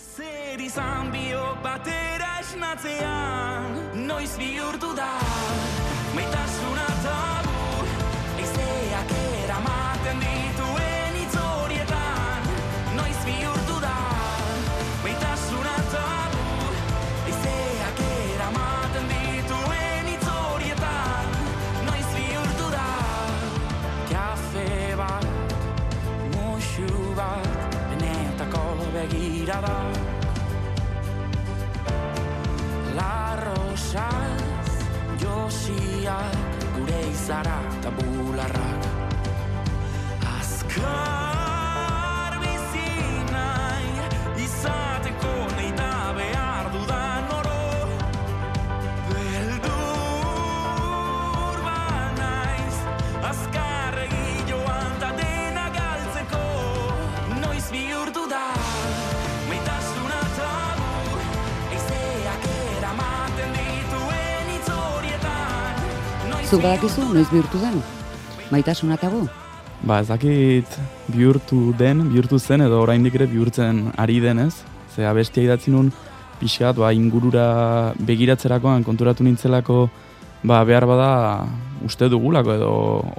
Zer izan biok batera esnatzean Noiz bihurtu da Maitasuna tabu Eizeak eramaten dituen Gure izara eta bularrak. Azkar Zuk badakizu, noiz bihurtu den? Maitasuna tabu? Ba, ez dakit bihurtu den, bihurtu zen, edo oraindik ere bihurtzen ari denez. Ze abestia idatzi nun, pixkat, ba, ingurura begiratzerakoan konturatu nintzelako, ba, behar bada uste dugulako, edo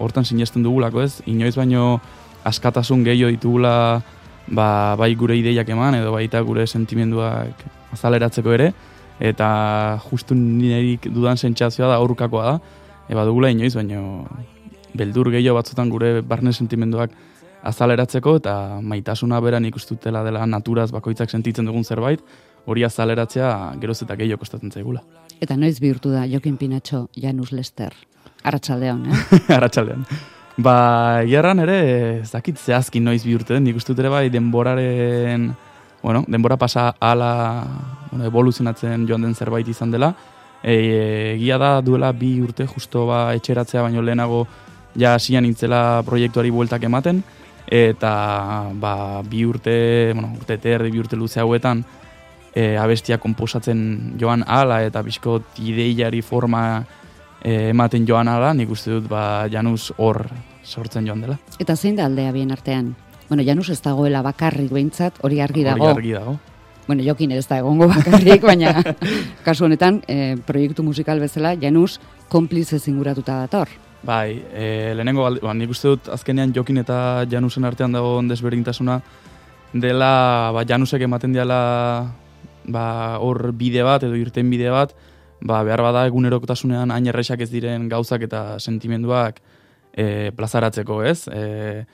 hortan sinesten dugulako, ez? Inoiz baino askatasun gehiago ditugula, ba, bai gure ideiak eman, edo baita gure sentimenduak azaleratzeko ere, eta justu nirerik dudan sentsazioa da aurkakoa da, eba dugula inoiz, baino beldur gehiago batzutan gure barne sentimenduak azaleratzeko eta maitasuna beran ikustutela dela naturaz bakoitzak sentitzen dugun zerbait, hori azaleratzea geroz eta gehiago kostatzen zaigula. Eta noiz bihurtu da Jokin Pinatxo, Janus Lester. Arratsaldeon, eh? Arratxaldean. Ba, gerran ere, ez dakit zehazki noiz bihurtu den, nik dut ere bai denboraren, bueno, denbora pasa ala bueno, evoluzionatzen joan den zerbait izan dela. E, egia da duela bi urte justo ba etxeratzea baino lehenago ja hasian nintzela proiektuari bueltak ematen eta ba, bi urte, bueno, urte eta erdi, bi urte luze hauetan e, abestia konposatzen joan ala eta bizkot ideiari forma e, ematen joan ala, nik uste dut ba, Janus hor sortzen joan dela. Eta zein da aldea bien artean? Bueno, Janus ez dagoela bakarrik behintzat, hori argi dago. Hori argi dago. Bueno, Jokin ez da egongo bakarrik, baina kasu honetan, eh, proiektu musikal bezala, Janus konplize zinguratuta dator. Bai, e, lehenengo, ba, nik uste dut azkenean Jokin eta Janusen artean dago desberdintasuna dela, ba, Janusek ematen diala ba, hor bide bat edo irten bide bat, ba, behar bada egunerokotasunean hain erresak ez diren gauzak eta sentimenduak e, plazaratzeko, ez? E,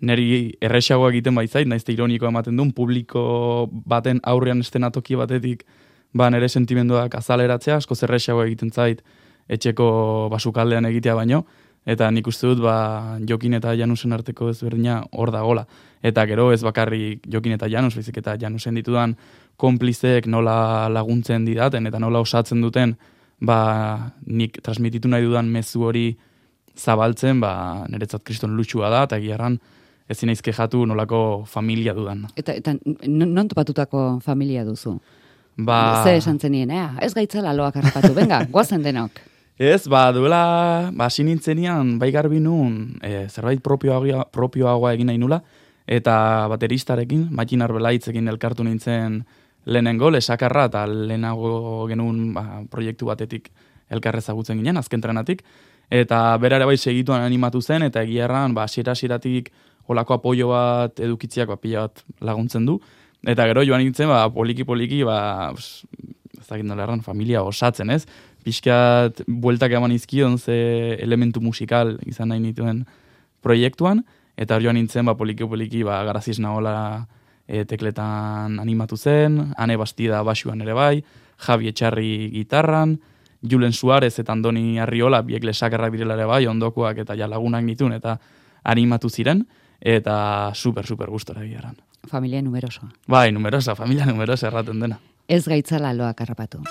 neri erresagoa egiten baitzait, naizte ironiko ematen duen, publiko baten aurrean estenatoki batetik ba, nere sentimenduak azaleratzea, asko zerresagoa egiten zait etxeko basukaldean egitea baino, eta nik uste dut ba, Jokin eta Janusen arteko ezberdina hor dagola. Eta gero ez bakarrik Jokin eta Janus, baizik eta Janusen ditudan konplizeek nola laguntzen didaten eta nola osatzen duten ba, nik transmititu nahi dudan mezu hori zabaltzen, ba, niretzat kriston lutxua da, eta giarran ezin naiz kejatu nolako familia dudan. Eta, eta non topatutako familia duzu? Ba, Ze esan zenien, eh? ez gaitzala loak harrapatu, venga, goazen denok. Ez, ba, duela, ba, hasi nintzenian, bai garbi nun, e, zerbait propioagoa, propioagoa egin nahi nula, eta bateristarekin, Matin Arbelaitzekin elkartu nintzen lehenengo, lesakarra, eta lehenago genuen ba, proiektu batetik elkarre ezagutzen ginen, azken trenatik, eta berare bai segituan animatu zen, eta egiarran, ba, hasiera hasieratik olako apoio bat edukitziak ba, pila bat laguntzen du, eta gero joan nintzen, ba, poliki-poliki, ba, pss, ez dakit nola erran, familia osatzen, ez? Pixkat bueltak eman izkion ze elementu musikal izan nahi nituen proiektuan, eta joan nintzen, ba, poliki-poliki, ba, garaziz nahola e, tekletan animatu zen, Ane Bastida basuan ere bai, Javi Etxarri gitarran, Julen Suarez eta Andoni Arriola biek lesakarrak direla ere bai, ondokoak eta ja lagunak nituen eta animatu ziren, eta super, super gustora egiaran. Familia numerosoa. Bai, numerosa, familia numerosa erraten dena. Ez gaitzala loak harrapatu.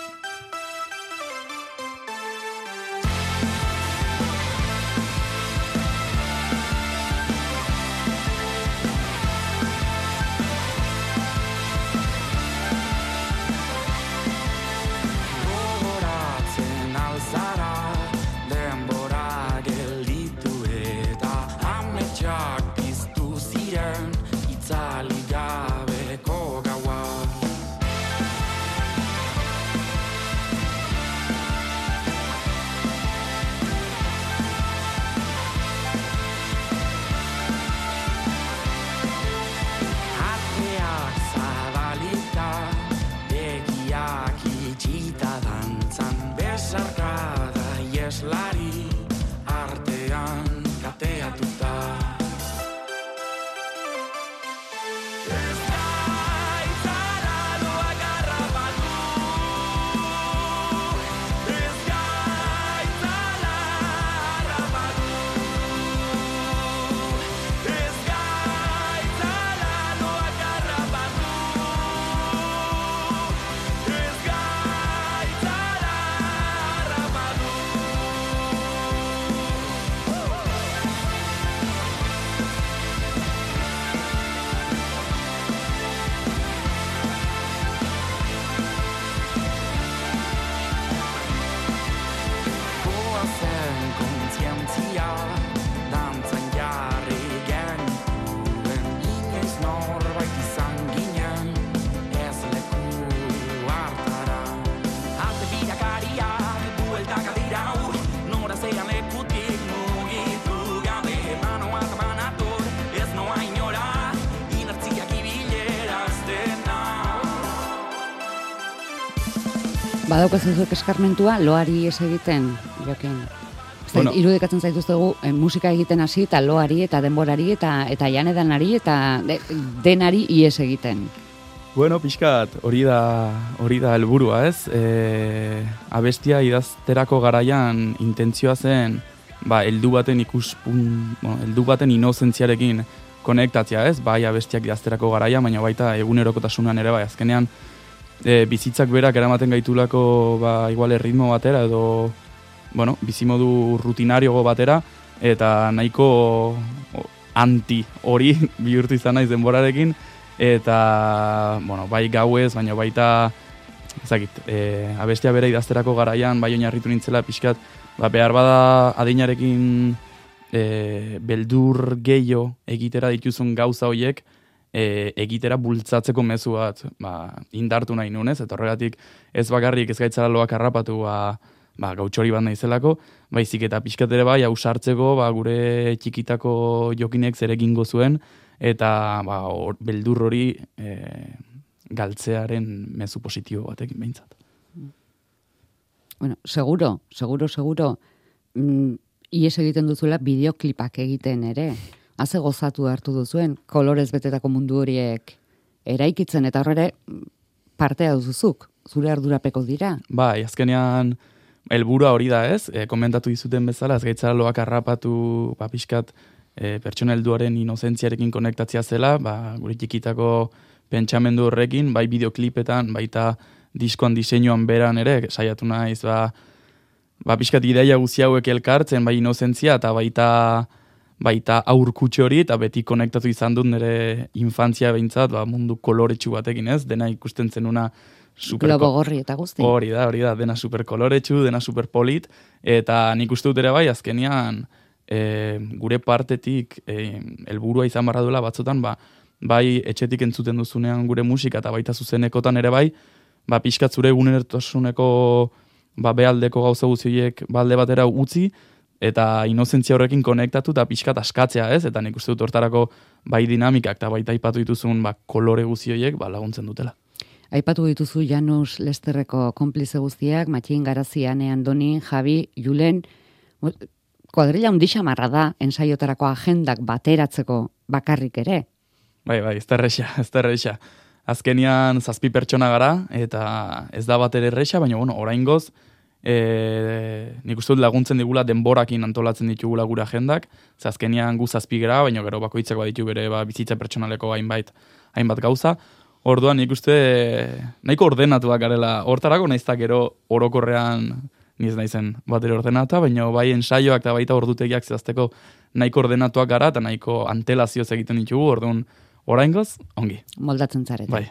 Badaukazu zuek eskarmentua, loari ez egiten, jokin. Bueno. Bueno. Irudikatzen zaituztegu eh, musika egiten hasi eta loari eta denborari eta eta janedanari eta de, denari ies egiten. Bueno, pixkat, hori da, hori da helburua, ez? E, abestia idazterako garaian intentzioa zen, ba, heldu baten ikuspun, bueno, heldu baten inozentziarekin konektatzea, ez? Bai, abestiak idazterako garaia, baina baita egunerokotasunan ere bai, azkenean e, bizitzak berak eramaten gaitulako, ba, igual erritmo batera edo, bueno, bizimodu rutinariogo batera, eta nahiko anti hori bihurtu izan naiz denborarekin, eta, bueno, bai gauez, baina baita, ezakit, e, abestia bere idazterako garaian, bai oinarritu nintzela pixkat, ba, behar bada adinarekin e, beldur gehiago egitera dituzun gauza hoiek, e, egitera bultzatzeko mezu bat ba, indartu nahi nunez, eta horregatik ez bakarrik ez gaitzara loak harrapatu ba, ba, gautxori bat naizelako, baizik eta pixkat ere bai hausartzeko ba, gure txikitako jokinek zer egingo zuen, eta ba, or, beldur hori e, galtzearen mezu positibo batekin behintzat. Bueno, seguro, seguro, seguro, mm, ies egiten duzuela bideoklipak egiten ere. Haze gozatu hartu duzuen, kolorez betetako mundu horiek eraikitzen, eta horre partea duzuzuk, zure ardurapeko dira. Bai, azkenean helburua hori da, ez? E, komentatu dizuten bezala, ez gaitzara loak harrapatu, ba, pixkat, e, pertsona helduaren inozentziarekin konektatzea zela, ba, gure txikitako pentsamendu horrekin, bai bideoklipetan, baita diskoan diseinuan beran ere, saiatu naiz, ba, ba pixkat ideia guzti hauek elkartzen, bai inozentzia, eta baita baita aurkutxe hori, eta beti konektatu izan dut nire infantzia behintzat, ba, mundu koloretsu batekin ez, dena ikusten zenuna super Globo gorri eta guzti. Hori da, hori da, dena super koloretsu, dena super polit, eta nik uste dut ere bai, azkenian, e, gure partetik e, helburua izan barra duela batzutan, ba, bai etxetik entzuten duzunean gure musika eta baita zuzenekotan ere bai, ba, pixkat zure egunertosuneko ba, bealdeko gauza guztiek balde batera utzi, eta inozentzia horrekin konektatu eta pixkat askatzea ez, eta nik uste dut hortarako bai dinamikak eta baita aipatu dituzun ba, kolore guztioiek ba, laguntzen dutela. Aipatu dituzu Janus Lesterreko konplize guztiak, Matxin Garazian, Andoni, Javi, Julen, kuadrilla undixa marra da, ensaiotarako agendak bateratzeko bakarrik ere. Bai, bai, ez da erresa, ez da erresa. Azkenian zazpi pertsona gara, eta ez da bat ere erresa, baina, bueno, orain goz, e, nik uste dut laguntzen digula denborakin antolatzen ditugula gure agendak, ze azkenian gu zazpi gara, baina gero bakoitzak baditu bere ba, bizitza pertsonaleko hainbait, hainbat gauza. Orduan nik uste nahiko ordenatuak garela, hortarako naizta gero orokorrean ni ez naizen bat ere ordenata, baina bai ensaioak eta baita ordutegiak zehazteko nahiko ordenatuak gara eta nahiko antelazioz egiten ditugu, orduan oraingoz, ongi. Moldatzen zarete. Bai.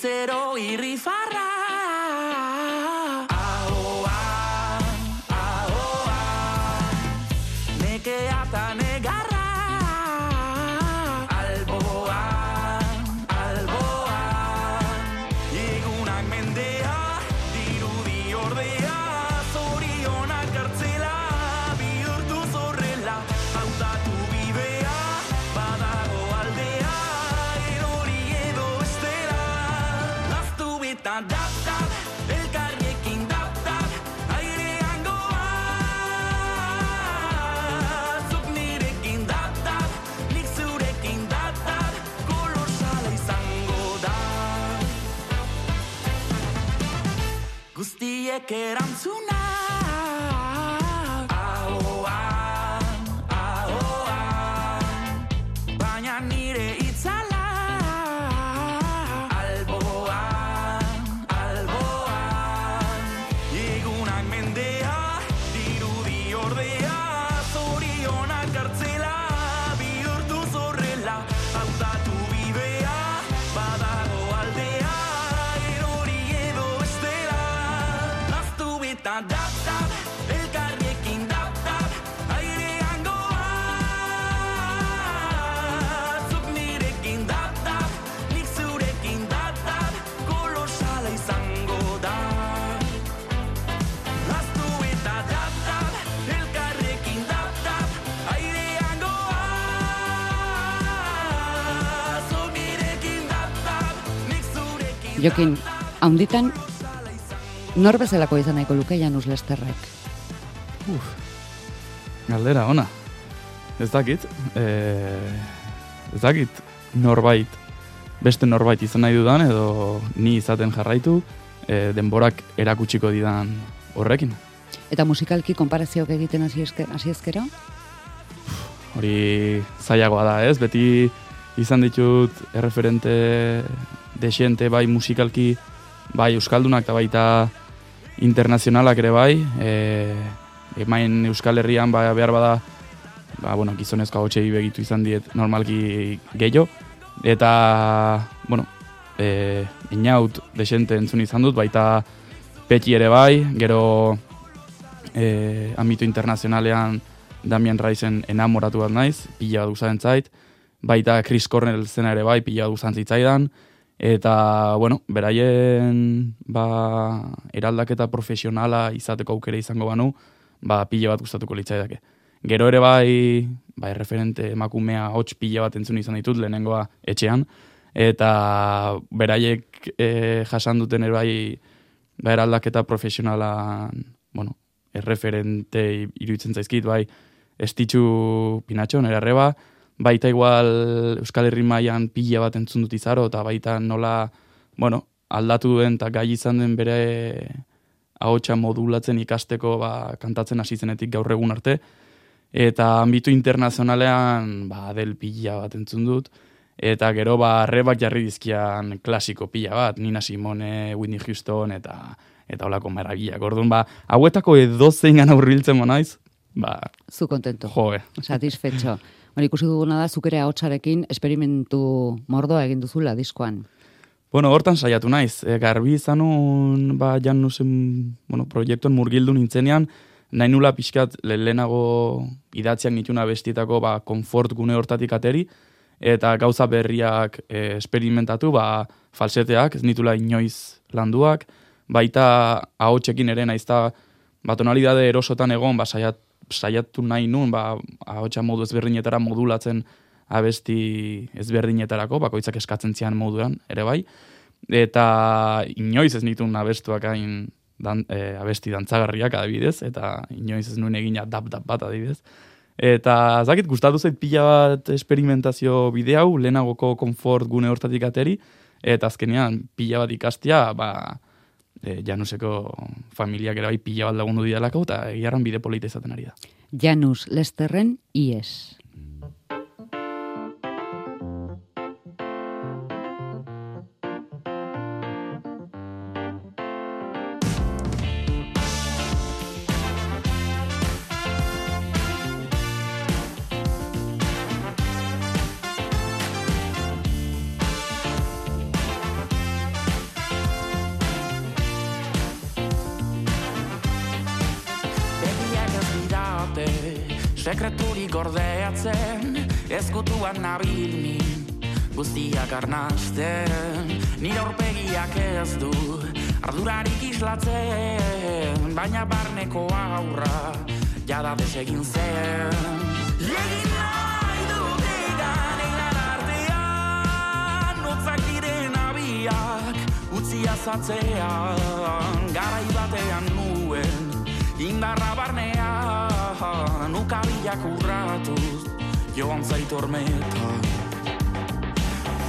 sincero y rifarra. que eran su Jokin, haunditan, nor bezalako izan nahiko luke Janus Lesterrek. Galdera, ona. Ez dakit, e, ez dakit norbait, beste norbait izan nahi dudan, edo ni izaten jarraitu, e, denborak erakutsiko didan horrekin. Eta musikalki konparazioak egiten hasi hasi ezkero? Hori zailagoa da, ez? Beti izan ditut erreferente desiente bai musikalki, bai euskaldunak eta baita internazionalak ere bai. E, emain Euskal Herrian ba, behar bada, ba, bueno, gizonezko hotxei begitu izan diet normalki gehiago. Eta, bueno, e, inaut desente entzun izan dut, baita petxi ere bai, gero e, ambito internazionalean Damian Raizen enamoratu bat naiz, pila bat zait, baita Chris Cornell zena ere bai, pila bat zitzaidan, eta, bueno, beraien ba, eraldaketa profesionala izateko aukera izango banu, ba, pila bat gustatuko litzaidake. Gero ere bai, bai, referente emakumea hots pila bat entzun izan ditut, lehenengoa etxean, eta beraiek e, jasan duten ere bai, ba, eraldaketa profesionalan, bueno, erreferente iruditzen zaizkit, bai, estitxu pinatxo, nire arreba, baita igual Euskal Herri mailan pila bat entzun dut izaro, eta baita nola, bueno, aldatu duen eta gai izan den bere ahotsa modulatzen ikasteko ba, kantatzen hasi zenetik gaur egun arte. Eta ambitu internazionalean ba, del pila bat entzun dut. Eta gero ba, rebak jarri dizkian klasiko pila bat, Nina Simone, Whitney Houston, eta eta holako marabilak. Orduan, ba, hauetako edozein gana hurbiltzen naiz, ba, Zu kontento. jo, eh. Hori ikusi duguna da, zukere ahotsarekin esperimentu mordoa egin duzula diskoan. Bueno, hortan saiatu naiz. E, garbi izanun, ba, Janusen, bueno, proiektuan murgildu nintzenean, nahi nula pixkat le- lehenago idatziak nituna bestietako ba, konfort gune hortatik ateri, eta gauza berriak e, esperimentatu, ba, falseteak, ez nitula inoiz landuak, baita ahotsekin ere naizta ba, tonalidade erosotan egon, ba, saiat, saiatu nahi nun, ba, ahotsa modu ezberdinetara modulatzen abesti ezberdinetarako, bakoitzak eskatzen zian moduan, ere bai. Eta inoiz ez nituen abestuak hain dan, e, abesti dantzagarriak adibidez, eta inoiz ez nuen egina dap-dap bat adibidez. Eta zakit gustatu zait pila bat experimentazio bide hau, lehenagoko konfort gune hortatik ateri, eta azkenean pila bat ikastia, ba, e, januseko familiak ere bai pila bat lagundu didalako, eta egiarran bide polita izaten ari da. Janus Lesterren IES. Sekreturik gordeatzen, ezkutuan nabil ni, guztiak arnasten, nire aurpegiak ez du, ardurarik islatzen, baina barneko aurra, jada desegin zen. Egin nahi dut egan egan artean, notzak diren abiak, utzi azatzean, garai batean nuen, indarra barnean, ukabilak urratuz, joan zait ormetan.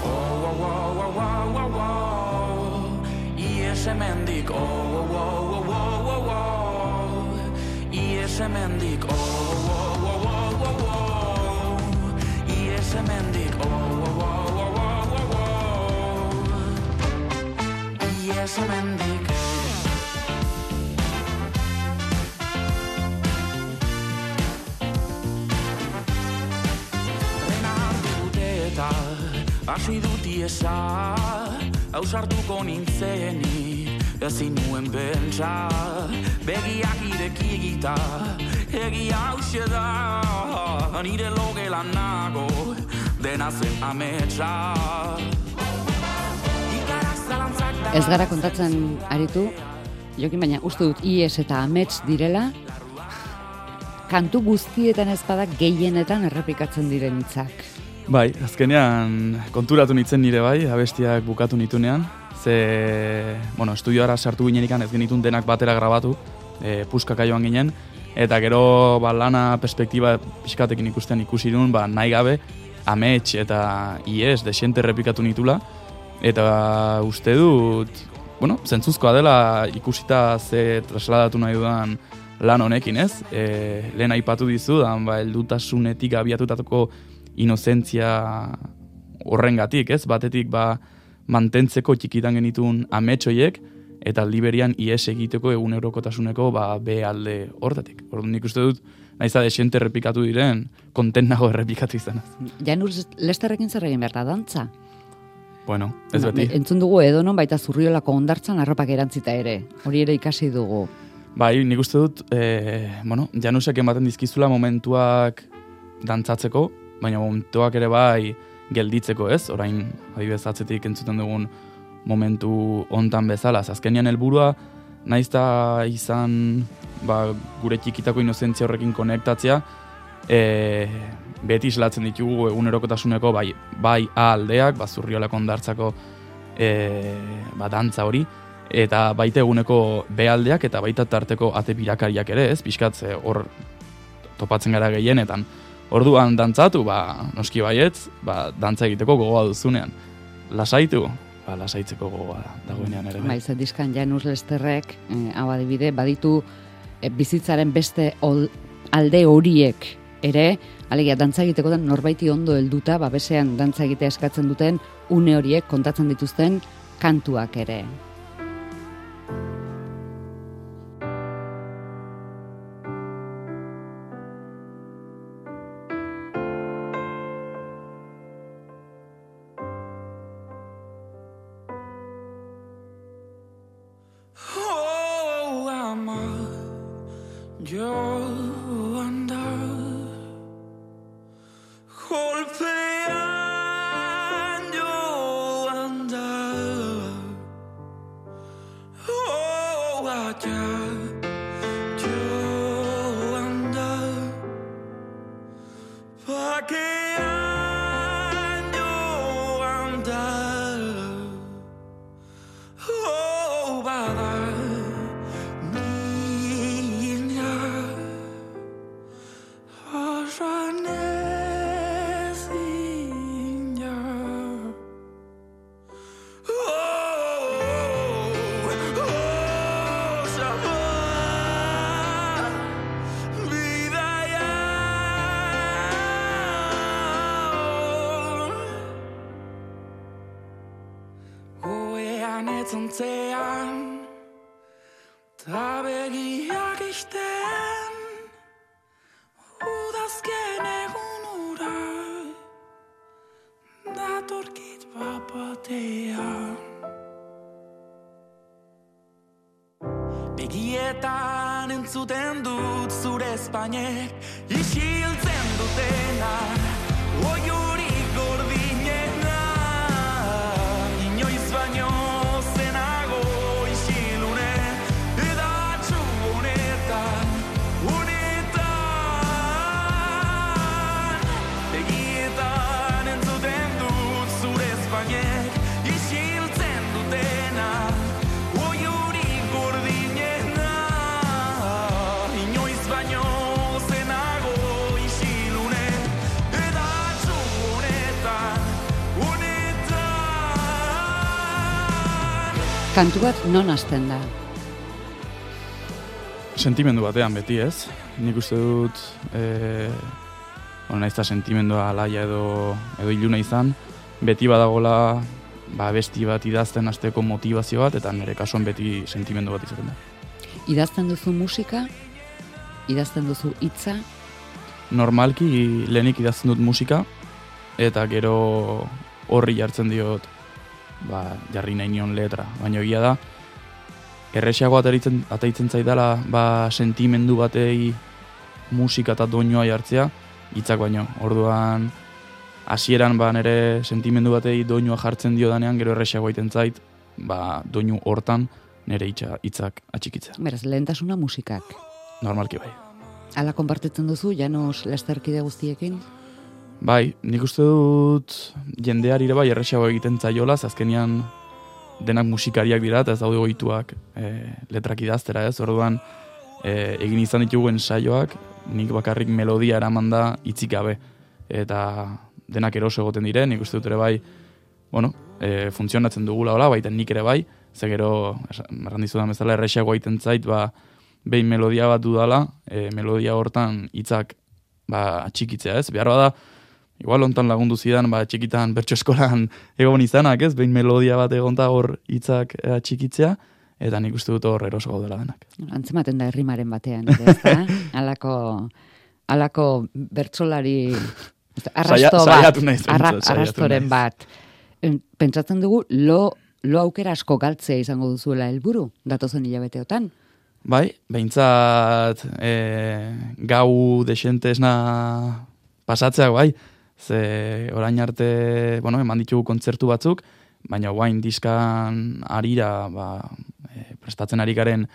Oh, oh, oh, oh, oh, oh, oh, ies hemendik, oh, oh, oh, oh, oh, oh, oh, ies hemendik, oh, oh, oh, oh, oh, oh, oh, ies hemendik, oh, oh, oh, oh, oh, oh, oh, ies hemendik. Hasi dut iesa Hausartuko nintzenik ezin nuen bentsa Begiak ireki egita egia hause da Nire logelan nago dena zen ametsa. Ez gara kontatzen aritu, jokin baina uste dut IES eta amets direla, kantu guztietan ez bada gehienetan errepikatzen diren hitzak. Bai, azkenean konturatu nitzen nire bai, abestiak bukatu nitunean, ze, bueno, estudioara sartu ginenikan ez genitun denak batera grabatu, e, puskaka joan ginen, eta gero ba, lana perspektiba pixkatekin ikusten ikusi duen, ba, nahi gabe, amets eta ies desente repikatu nitula, eta uste dut, bueno, zentzuzkoa dela ikusita ze trasladatu nahi dudan lan honekin, ez? E, lehen aipatu dizu, da, ba, eldutasunetik abiatutatuko inozentzia horrengatik, ez? Batetik, ba, mantentzeko txikitan genitun ametsoiek, eta liberian ies egiteko egun eurokotasuneko ba, be alde hortatik. Orduan nik uste dut, nahiz da desiente errepikatu diren, konten nago errepikatu izan. Janur Lesterrekin zer egin behar da, dantza? Bueno, ez beti. Entzun dugu edonon baita zurriolako ondartzan arropak erantzita ere. Hori ere ikasi dugu. Bai, nik uste dut, e, bueno, janusek ematen dizkizula momentuak dantzatzeko, baina momentuak ere bai gelditzeko ez, orain adibidez atzetik entzuten dugun momentu hontan bezala. Azkenean helburua naiz da izan ba, gure txikitako inozentzia horrekin konektatzea, e, beti islatzen ditugu egunerokotasuneko bai, bai A aldeak, ba, zurriolako ondartzako e, ba, dantza hori, eta baita eguneko B aldeak eta baita tarteko ate birakariak ere, ez, pixkatze hor topatzen gara gehienetan. Orduan dantzatu, ba, noski baietz, ba, dantza egiteko gogoa duzunean. Lasaitu, ba, lasaitzeko gogoa dagoenean ere. Ze diskan Janus Lesterrek, eh, hau adibide, baditu eh, bizitzaren beste ol, alde horiek ere, alegia dantza egiteko den norbaiti ondo helduta, babesean dantza egitea eskatzen duten une horiek kontatzen dituzten kantuak ere. Entzuten dut zure espainek Isiltzen dutena Kantu bat non hasten da? Sentimendu batean beti ez. Nik uste dut, e, bueno, naiz da sentimendua alaia edo, edo iluna izan, beti badagola ba, besti bat idazten hasteko motivazio bat, eta nire kasuan beti sentimendu bat izaten da. Idazten duzu musika, idazten duzu hitza, Normalki lehenik idazten dut musika, eta gero horri jartzen diot ba, jarri nahi nion letra. Baina egia da, erresago ataritzen, ataitzen zaidala ba, sentimendu batei musika eta doinua jartzea, hitzak baino. Orduan, hasieran ba, nire sentimendu batei doinua jartzen dio danean, gero erresago egiten zait, ba, doinu hortan nire hitza hitzak atxikitzea. beraz, lehentasuna musikak. Normalki bai. Hala konpartitzen duzu, Janus Lesterkide guztiekin? Bai, nik uste dut jendeari ere bai erresago egiten zaiola, ze azkenean denak musikariak dira eta ez daude ohituak e, letrak idaztera ez, orduan e, egin izan ditugu ensaioak, nik bakarrik melodia eraman da hitzik gabe. Eta denak eroso egoten dire, nik uste dut ere bai, bueno, e, funtzionatzen dugula hola, baita nik ere bai, ze gero, erran dizudan bezala, errexago egiten zait, ba, behin melodia bat dudala, e, melodia hortan hitzak ba, txikitzea ez, behar bada, igual hontan lagundu zidan, ba, txikitan bertso eskolan egon izanak ez, behin melodia bat egonta hor hitzak e, txikitzea, eta nik uste dut hor eroso gaudela denak. Antzematen da herrimaren batean, ez da? Alako, alako bertsolari arrasto Saia- bat, naiz, arra, arrastoren naiz. bat. Em, Pentsatzen dugu, lo, lo aukera asko galtzea izango duzuela helburu datozen hilabeteotan. Bai, behintzat e, gau desentesna pasatzeak bai, ze orain arte, bueno, eman ditugu kontzertu batzuk, baina guain diskan arira, ba, e, prestatzen ari garen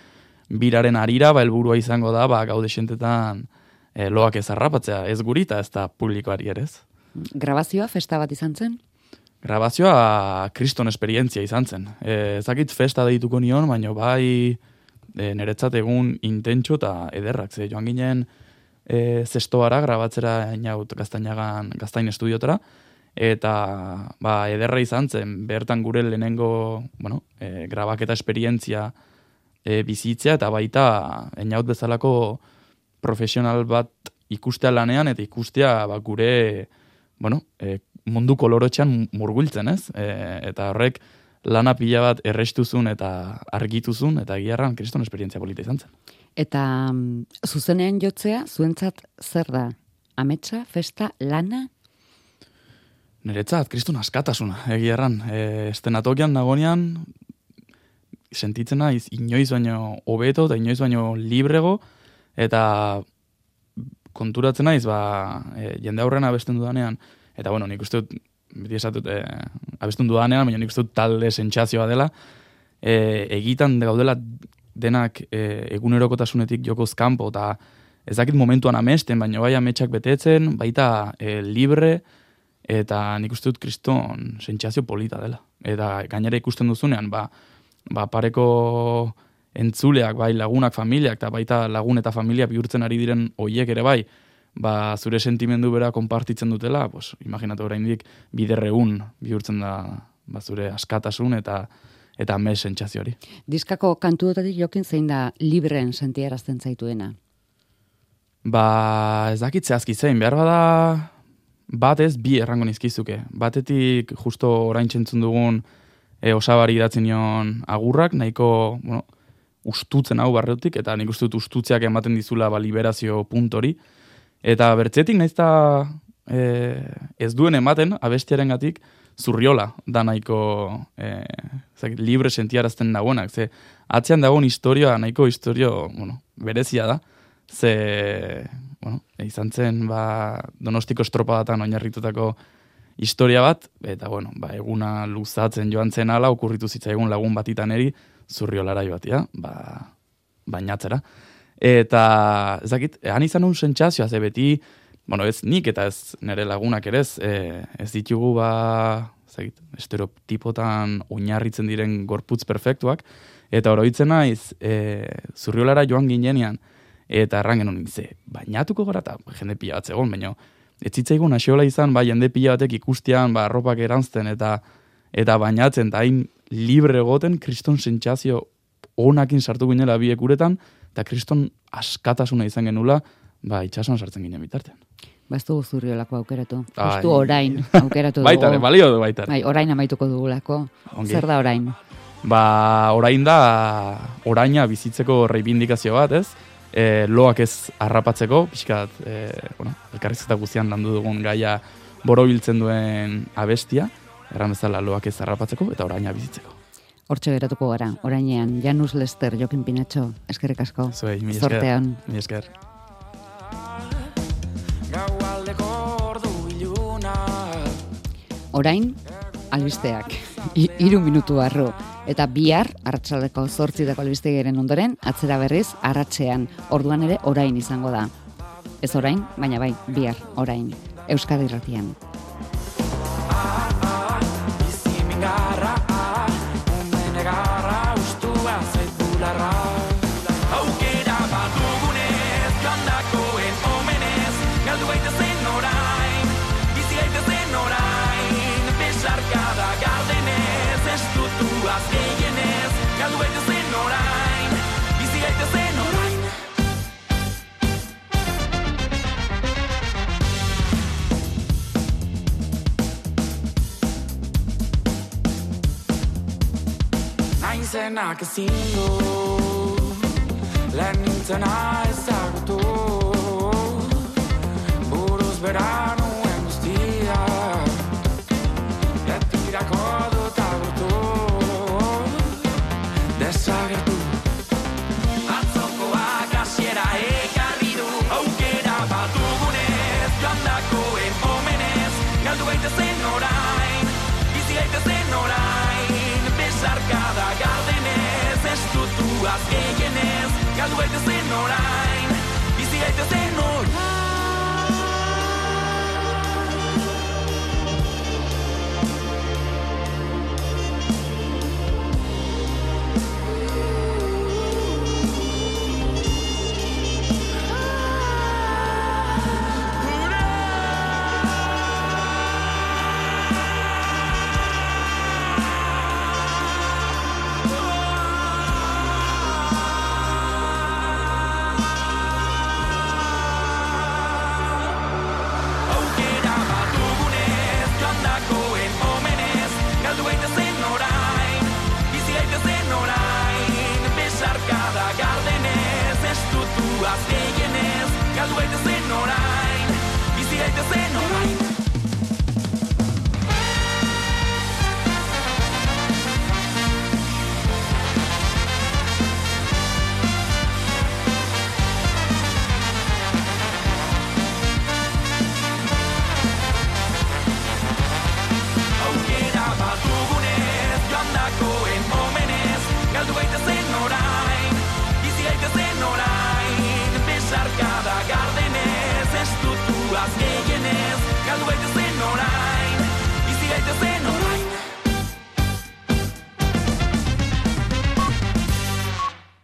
biraren arira, ba, helburua izango da, ba, gau desentetan e, loak ez harrapatzea, ez guri eta ez da publikoari ere ez. Grabazioa festa bat izan zen? Grabazioa kriston esperientzia izan zen. E, ezakit festa deituko nion, baina bai e, niretzat egun intentxo eta ederrak. Ze joan ginen e, zestoara grabatzera inaut gaztainagan, gaztain estudiotara, eta ba, ederra izan zen, bertan gure lehenengo bueno, e, grabaketa esperientzia e, bizitzea, eta baita inaut bezalako profesional bat ikustea lanean, eta ikustea ba, gure bueno, e, mundu kolorotxean murgultzen, ez? E, eta horrek lana pila bat errestuzun eta argituzun, eta giarran kriston esperientzia polita izan zen. Eta mm, zuzenean jotzea, zuentzat zer da? Ametsa, festa, lana? Niretzat, kriston askatasuna, egiarran. E, estenatokian nagonean, sentitzen naiz inoiz baino hobeto eta inoiz baino librego, eta konturatzen naiz, ba, e, jende aurrean abesten dudanean, eta bueno, nik uste dut, beti esatut, e, abesten dudanean, baina nik uste dut talde sentsazioa dela, e, egitan gaudela denak e, egunerokotasunetik jokoz kanpo, eta ez dakit momentuan amesten, baina bai ametsak betetzen, baita e, libre, eta nik uste dut kriston sentsazio polita dela. Eta gainera ikusten duzunean, ba, ba pareko entzuleak, bai lagunak, familiak, eta baita lagun eta familia bihurtzen ari diren hoiek ere bai, ba zure sentimendu bera konpartitzen dutela, pues, imaginatu oraindik biderreun bihurtzen da ba, zure askatasun eta eta mes sentsazio hori. Diskako kantuotatik jokin zein da libreen sentiarazten zaituena. Ba, ez dakit zehazki zein, behar bada bat ez bi errango nizkizuke. Batetik justo orain txentzun dugun e, osabari idatzen nion agurrak, nahiko, bueno, ustutzen hau barretik, eta nik uste dut ustutzeak ematen dizula ba, liberazio puntori. Eta bertzetik naiz da e, ez duen ematen abestiaren gatik zurriola da nahiko e, zaki, libre sentiarazten nagoenak. Ze atzean dagoen historioa nahiko historio bueno, berezia da. Ze, bueno, izan zen ba, donostiko estropadatan oinarritutako historia bat, eta bueno, ba, eguna luzatzen joan zen ala, okurritu zitzaigun lagun batitan eri, zurriolara joatia, ba, bainatzera. Eta, ez dakit, han izan un sentsazioa, ze beti, bueno, ez nik eta ez nire lagunak ere ez, e, ez ditugu ba, ez dakit, estereotipotan oinarritzen diren gorputz perfektuak, eta oroitzen naiz, e, zurriolara joan ginenean, eta erran genuen ze, bainatuko gara eta jende pila bat zegoen, baina ez zitzaigun izan, ba, jende pila batek ikustian, ba, arropak erantzten, eta eta bainatzen, eta hain libre egoten, kriston sentsazio onakin sartu ginela biek uretan, eta kriston askatasuna izan genula, ba, itxasuan sartzen ginen bitartean. Ba, ez dugu zurriolako aukeratu. Justu orain aukeratu dugu. Baitare, balio du baitare. Bai, orain amaituko dugulako. Ongi. Zer da orain? Ba, orain da, oraina bizitzeko reibindikazio bat, ez? E, loak ez harrapatzeko, pixkat, e, bueno, elkarrizketa guztian landu dugun gaia borobiltzen duen abestia, erran bezala loak ez harrapatzeko eta oraina bizitzeko. Hortxe geratuko gara, orainean, Janus Lester, Jokin Pinetxo, eskerrik asko. Zuei, mi esker. Zortean. Mi esker. Orain, albisteak, I, iru minutu arro. Eta bihar, arratsaldeko zortzitako albistegaren ondoren, atzera berriz, arratsean, orduan ere orain izango da. Ez orain, baina bai, bihar, orain. Euskadi irratian. Denak ezin du Lehen nintzena ezagutu Buruz bera asking.